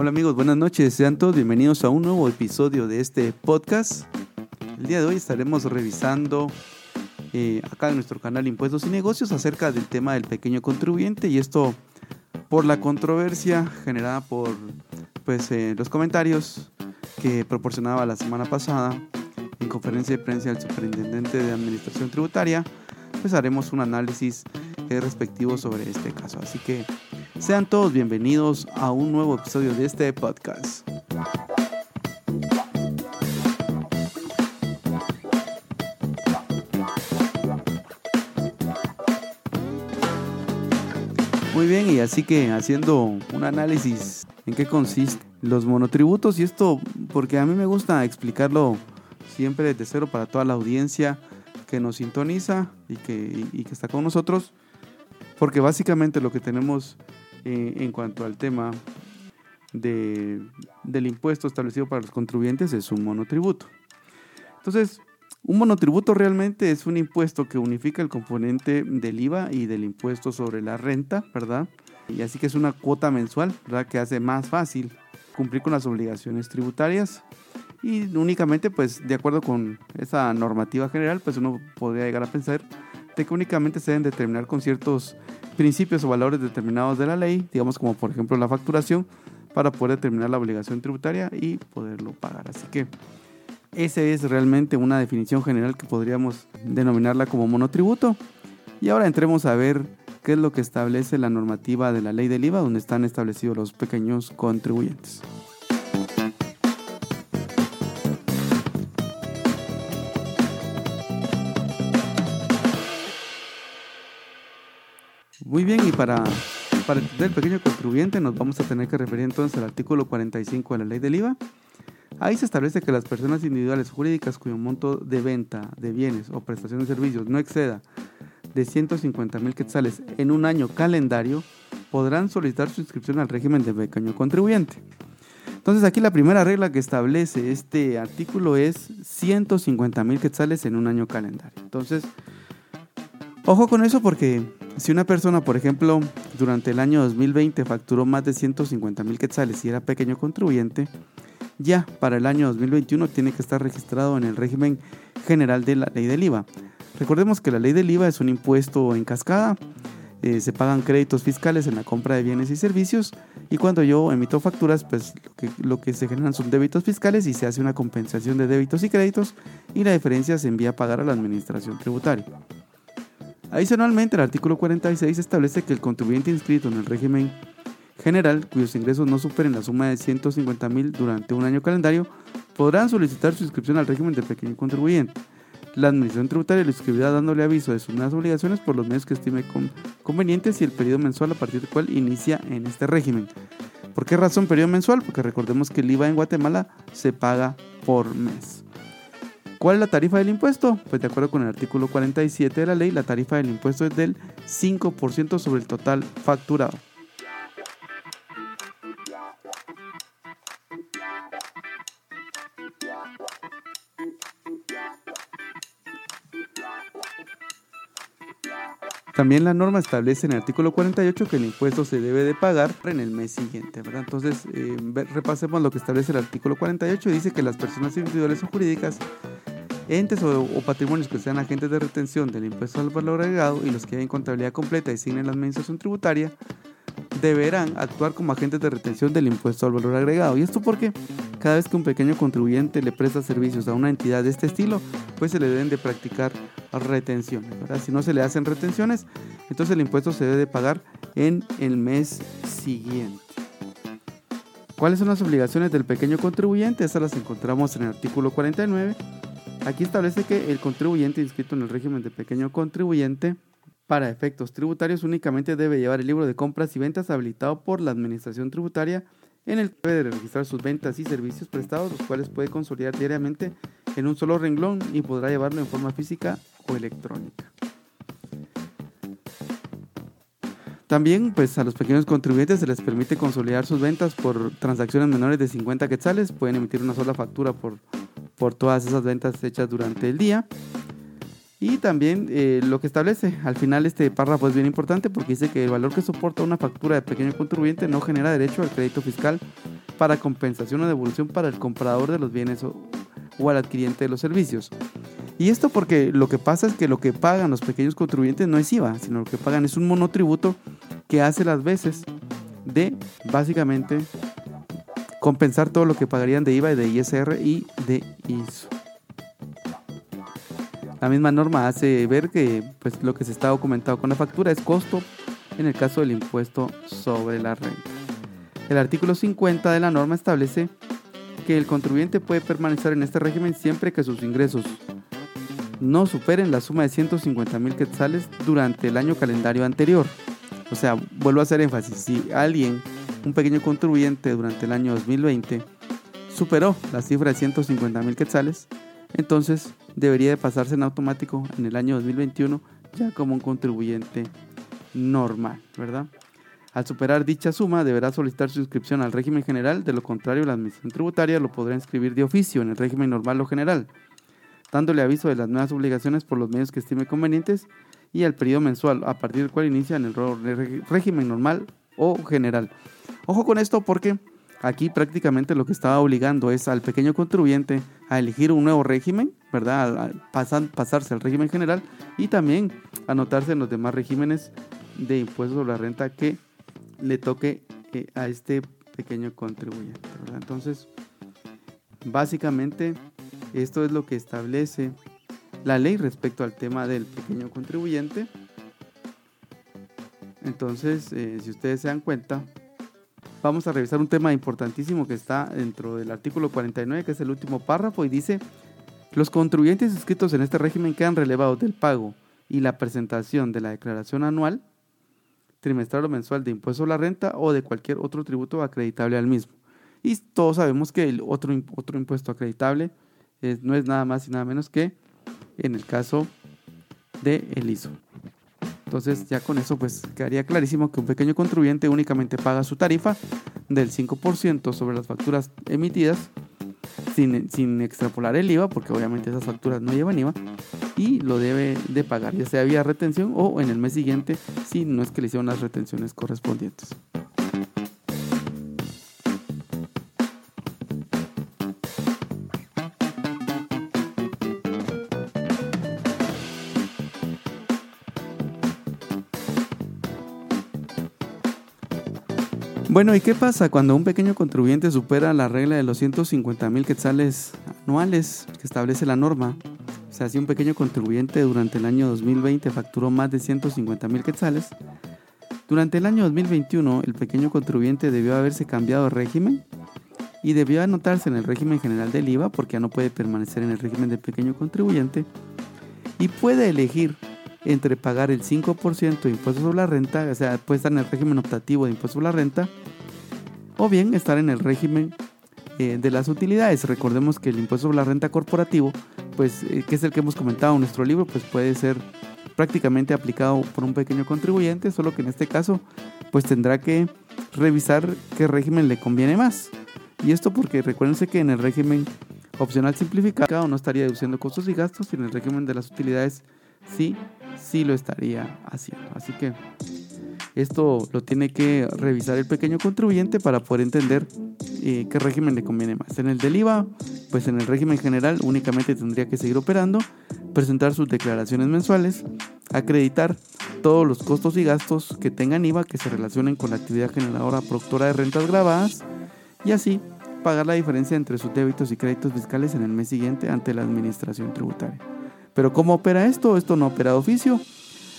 Hola amigos, buenas noches. Sean todos bienvenidos a un nuevo episodio de este podcast. El día de hoy estaremos revisando eh, acá en nuestro canal Impuestos y Negocios acerca del tema del pequeño contribuyente y esto por la controversia generada por pues, eh, los comentarios que proporcionaba la semana pasada en conferencia de prensa del superintendente de Administración Tributaria, pues haremos un análisis eh, respectivo sobre este caso. Así que sean todos bienvenidos a un nuevo episodio de este podcast. Muy bien, y así que haciendo un análisis en qué consiste los monotributos y esto porque a mí me gusta explicarlo siempre desde cero para toda la audiencia que nos sintoniza y que, y que está con nosotros, porque básicamente lo que tenemos en cuanto al tema de, del impuesto establecido para los contribuyentes es un monotributo. Entonces, un monotributo realmente es un impuesto que unifica el componente del IVA y del impuesto sobre la renta, ¿verdad? Y así que es una cuota mensual, ¿verdad? Que hace más fácil cumplir con las obligaciones tributarias y únicamente, pues, de acuerdo con esa normativa general, pues uno podría llegar a pensar de que únicamente se deben determinar con ciertos principios o valores determinados de la ley, digamos como por ejemplo la facturación, para poder determinar la obligación tributaria y poderlo pagar. Así que esa es realmente una definición general que podríamos denominarla como monotributo. Y ahora entremos a ver qué es lo que establece la normativa de la ley del IVA, donde están establecidos los pequeños contribuyentes. Muy bien, y para, para entender el pequeño contribuyente nos vamos a tener que referir entonces al artículo 45 de la ley del IVA. Ahí se establece que las personas individuales jurídicas cuyo monto de venta de bienes o prestación de servicios no exceda de 150 mil quetzales en un año calendario podrán solicitar su inscripción al régimen de pequeño contribuyente. Entonces aquí la primera regla que establece este artículo es 150 mil quetzales en un año calendario. Entonces, ojo con eso porque si una persona, por ejemplo, durante el año 2020 facturó más de 150 mil quetzales y era pequeño contribuyente, ya para el año 2021 tiene que estar registrado en el régimen general de la ley del IVA. Recordemos que la ley del IVA es un impuesto en cascada, eh, se pagan créditos fiscales en la compra de bienes y servicios y cuando yo emito facturas, pues lo que, lo que se generan son débitos fiscales y se hace una compensación de débitos y créditos y la diferencia se envía a pagar a la administración tributaria. Adicionalmente, el artículo 46 establece que el contribuyente inscrito en el régimen general, cuyos ingresos no superen la suma de 150 mil durante un año calendario, podrán solicitar su inscripción al régimen del pequeño contribuyente. La administración tributaria lo inscribirá dándole aviso de sus nuevas obligaciones por los medios que estime convenientes y el periodo mensual a partir del cual inicia en este régimen. ¿Por qué razón periodo mensual? Porque recordemos que el IVA en Guatemala se paga por mes. ¿Cuál es la tarifa del impuesto? Pues de acuerdo con el artículo 47 de la ley, la tarifa del impuesto es del 5% sobre el total facturado. También la norma establece en el artículo 48 que el impuesto se debe de pagar en el mes siguiente, ¿verdad? Entonces, eh, repasemos lo que establece el artículo 48. Dice que las personas individuales o jurídicas entes o, patrimonios que sean agentes de retención del impuesto al valor agregado y los que hayan contabilidad completa y signen la administración tributaria deberán actuar como agentes de retención del impuesto al valor agregado. ¿Y esto porque Cada vez que un pequeño contribuyente le presta servicios a una entidad de este estilo, pues se le deben de practicar retenciones. Si no se le hacen retenciones, entonces el impuesto se debe de pagar en el mes siguiente. ¿Cuáles son las obligaciones del pequeño contribuyente? Estas las encontramos en el artículo 49 Aquí establece que el contribuyente inscrito en el régimen de pequeño contribuyente para efectos tributarios únicamente debe llevar el libro de compras y ventas habilitado por la Administración Tributaria en el que debe registrar sus ventas y servicios prestados, los cuales puede consolidar diariamente en un solo renglón y podrá llevarlo en forma física o electrónica. También pues a los pequeños contribuyentes se les permite consolidar sus ventas por transacciones menores de 50 quetzales, pueden emitir una sola factura por por todas esas ventas hechas durante el día. Y también eh, lo que establece, al final este párrafo es bien importante porque dice que el valor que soporta una factura de pequeño contribuyente no genera derecho al crédito fiscal para compensación o devolución para el comprador de los bienes o, o al adquiriente de los servicios. Y esto porque lo que pasa es que lo que pagan los pequeños contribuyentes no es IVA, sino lo que pagan es un monotributo que hace las veces de básicamente compensar todo lo que pagarían de IVA y de ISR y de ISO. La misma norma hace ver que pues, lo que se está documentado con la factura es costo en el caso del impuesto sobre la renta. El artículo 50 de la norma establece que el contribuyente puede permanecer en este régimen siempre que sus ingresos no superen la suma de 150 mil quetzales durante el año calendario anterior. O sea, vuelvo a hacer énfasis, si alguien, un pequeño contribuyente durante el año 2020, superó la cifra de 150 mil quetzales, entonces debería de pasarse en automático en el año 2021 ya como un contribuyente normal, ¿verdad? Al superar dicha suma deberá solicitar su inscripción al régimen general, de lo contrario la administración tributaria lo podrá inscribir de oficio en el régimen normal o general, dándole aviso de las nuevas obligaciones por los medios que estime convenientes y al periodo mensual a partir del cual inicia en el régimen normal o general. Ojo con esto porque aquí prácticamente lo que estaba obligando es al pequeño contribuyente a elegir un nuevo régimen, ¿verdad? A pasarse al régimen general y también anotarse en los demás regímenes de impuestos sobre la renta que le toque eh, a este pequeño contribuyente, Entonces, básicamente esto es lo que establece la ley respecto al tema del pequeño contribuyente. Entonces, eh, si ustedes se dan cuenta, vamos a revisar un tema importantísimo que está dentro del artículo 49, que es el último párrafo, y dice, los contribuyentes inscritos en este régimen quedan relevados del pago y la presentación de la declaración anual, trimestral o mensual de impuesto a la renta o de cualquier otro tributo acreditable al mismo. Y todos sabemos que el otro, otro impuesto acreditable no es nada más y nada menos que en el caso de ISO. Entonces ya con eso pues quedaría clarísimo que un pequeño contribuyente únicamente paga su tarifa del 5% sobre las facturas emitidas sin, sin, extrapolar el IVA, porque obviamente esas facturas no llevan IVA, y lo debe de pagar, ya sea vía retención o en el mes siguiente si no es que le hicieron las retenciones correspondientes. Bueno, ¿y qué pasa cuando un pequeño contribuyente supera la regla de los 150 mil quetzales anuales que establece la norma? O sea, si un pequeño contribuyente durante el año 2020 facturó más de 150 mil quetzales, durante el año 2021 el pequeño contribuyente debió haberse cambiado de régimen y debió anotarse en el régimen general del IVA porque ya no puede permanecer en el régimen del pequeño contribuyente y puede elegir entre pagar el 5% de impuestos sobre la renta, o sea, puede estar en el régimen optativo de impuestos sobre la renta, o bien estar en el régimen eh, de las utilidades. Recordemos que el impuesto sobre la renta corporativo, pues, eh, que es el que hemos comentado en nuestro libro, pues puede ser prácticamente aplicado por un pequeño contribuyente, solo que en este caso, pues tendrá que revisar qué régimen le conviene más. Y esto porque recuérdense que en el régimen opcional simplificado no estaría deduciendo costos y gastos, y en el régimen de las utilidades sí sí lo estaría haciendo. Así que esto lo tiene que revisar el pequeño contribuyente para poder entender eh, qué régimen le conviene más. En el del IVA, pues en el régimen general únicamente tendría que seguir operando, presentar sus declaraciones mensuales, acreditar todos los costos y gastos que tengan IVA que se relacionen con la actividad generadora productora de rentas grabadas y así pagar la diferencia entre sus débitos y créditos fiscales en el mes siguiente ante la administración tributaria. Pero ¿cómo opera esto? Esto no opera de oficio,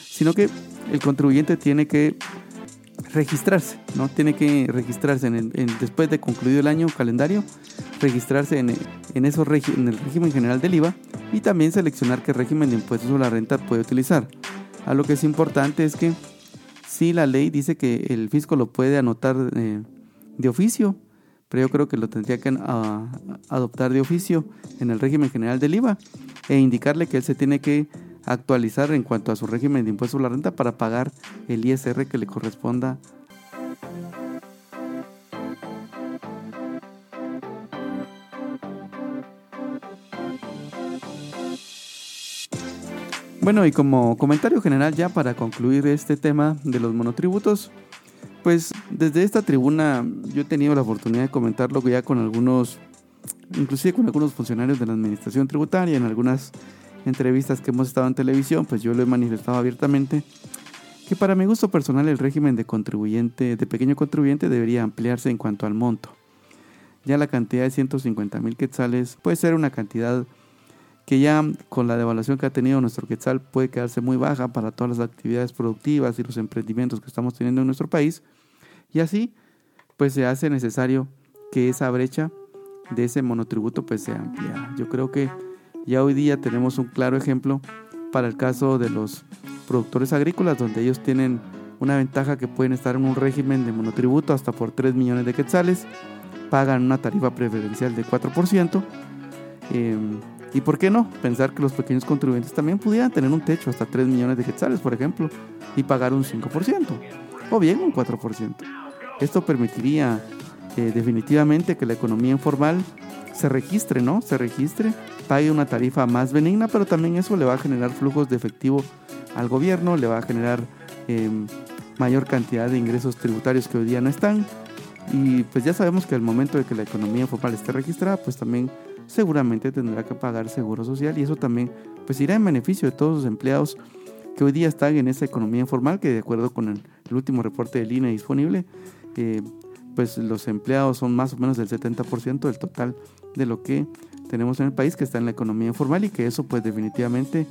sino que el contribuyente tiene que registrarse, ¿no? Tiene que registrarse en después de concluido el año calendario, registrarse en, en, esos en el régimen general del IVA y también seleccionar qué régimen de impuestos sobre la renta puede utilizar. A lo que es importante es que si la ley dice que el fisco lo puede anotar eh, de oficio, pero yo creo que lo tendría que ah, adoptar de oficio en el régimen general del IVA e indicarle que él se tiene que actualizar en cuanto a su régimen de impuesto a la renta para pagar el ISR que le corresponda. Bueno, y como comentario general ya para concluir este tema de los monotributos, Pues desde esta tribuna yo he tenido la oportunidad de comentarlo ya con algunos, inclusive con algunos funcionarios de la administración tributaria, en algunas entrevistas que hemos estado en televisión, pues yo lo he manifestado abiertamente, que para mi gusto personal el régimen de contribuyente, de pequeño contribuyente debería ampliarse en cuanto al monto. Ya la cantidad de 150 mil quetzales puede ser una cantidad que ya con la devaluación que ha tenido nuestro quetzal puede quedarse muy baja para todas las actividades productivas y los emprendimientos que estamos teniendo en nuestro país. Y así, pues se hace necesario que esa brecha de ese monotributo pues sea ampliada. Yo creo que ya hoy día tenemos un claro ejemplo para el caso de los productores agrícolas, donde ellos tienen una ventaja que pueden estar en un régimen de monotributo hasta por 3 millones de quetzales, pagan una tarifa preferencial de 4%. Y por qué no pensar que los pequeños contribuyentes también pudieran tener un techo hasta 3 millones de quetzales, por ejemplo, y pagar un 5%, o bien un 4%. Esto permitiría eh, definitivamente que la economía informal se registre, ¿no? Se registre, pague una tarifa más benigna, pero también eso le va a generar flujos de efectivo al gobierno, le va a generar em, mayor cantidad de ingresos tributarios que hoy día no están. Y pues ya sabemos que al momento de que la economía informal esté registrada, pues también seguramente tendrá que pagar seguro social y eso también pues irá en beneficio de todos los empleados que hoy día están en esa economía informal que de acuerdo con el, último reporte del INE disponible eh, pues los empleados son más o menos el 70% del total de lo que tenemos en el país que está en la economía informal y que eso pues definitivamente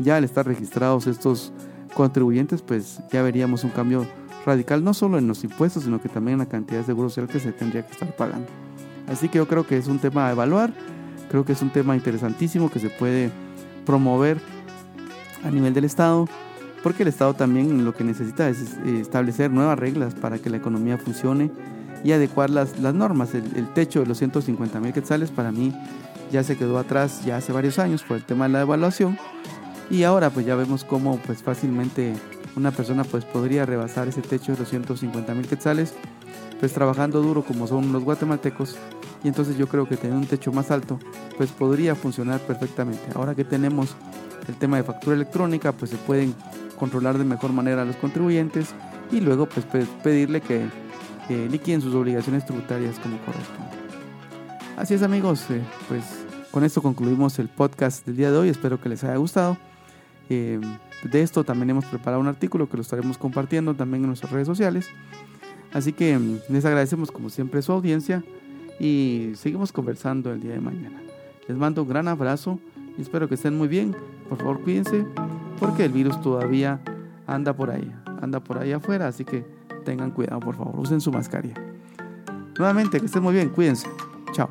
ya al estar registrados estos contribuyentes pues ya veríamos un cambio radical no solo en los impuestos sino que también en la cantidad de seguro social que se tendría que estar pagando. Así que yo creo que es un tema a evaluar Creo que es un tema interesantísimo que se puede promover a nivel del Estado, porque el Estado también lo que necesita es eh, establecer nuevas reglas para que la economía funcione y adecuar las, las normas. El, techo de los 150 mil quetzales para mí ya se quedó atrás ya hace varios años por el tema de la evaluación y ahora pues ya vemos cómo pues fácilmente una persona pues podría rebasar ese techo de los 150 mil quetzales pues trabajando duro como son los guatemaltecos y entonces yo creo que tener un techo más alto pues podría funcionar perfectamente. Ahora que tenemos el tema de factura electrónica pues se pueden controlar de mejor manera a los contribuyentes y luego pues pedirle que liquiden sus obligaciones tributarias como corresponde. Así es amigos, eh, pues con esto concluimos el podcast del día de hoy, espero que les haya gustado. Eh, de esto también hemos preparado un artículo que lo estaremos compartiendo también en nuestras redes sociales. Así que mm, les agradecemos como siempre su audiencia y seguimos conversando el día de mañana. Les mando un gran abrazo y espero que estén muy bien. Por favor, cuídense porque el virus todavía anda por ahí, anda por ahí afuera, así que tengan cuidado, por favor, usen su mascarilla. Nuevamente, que estén muy bien, cuídense. Chao.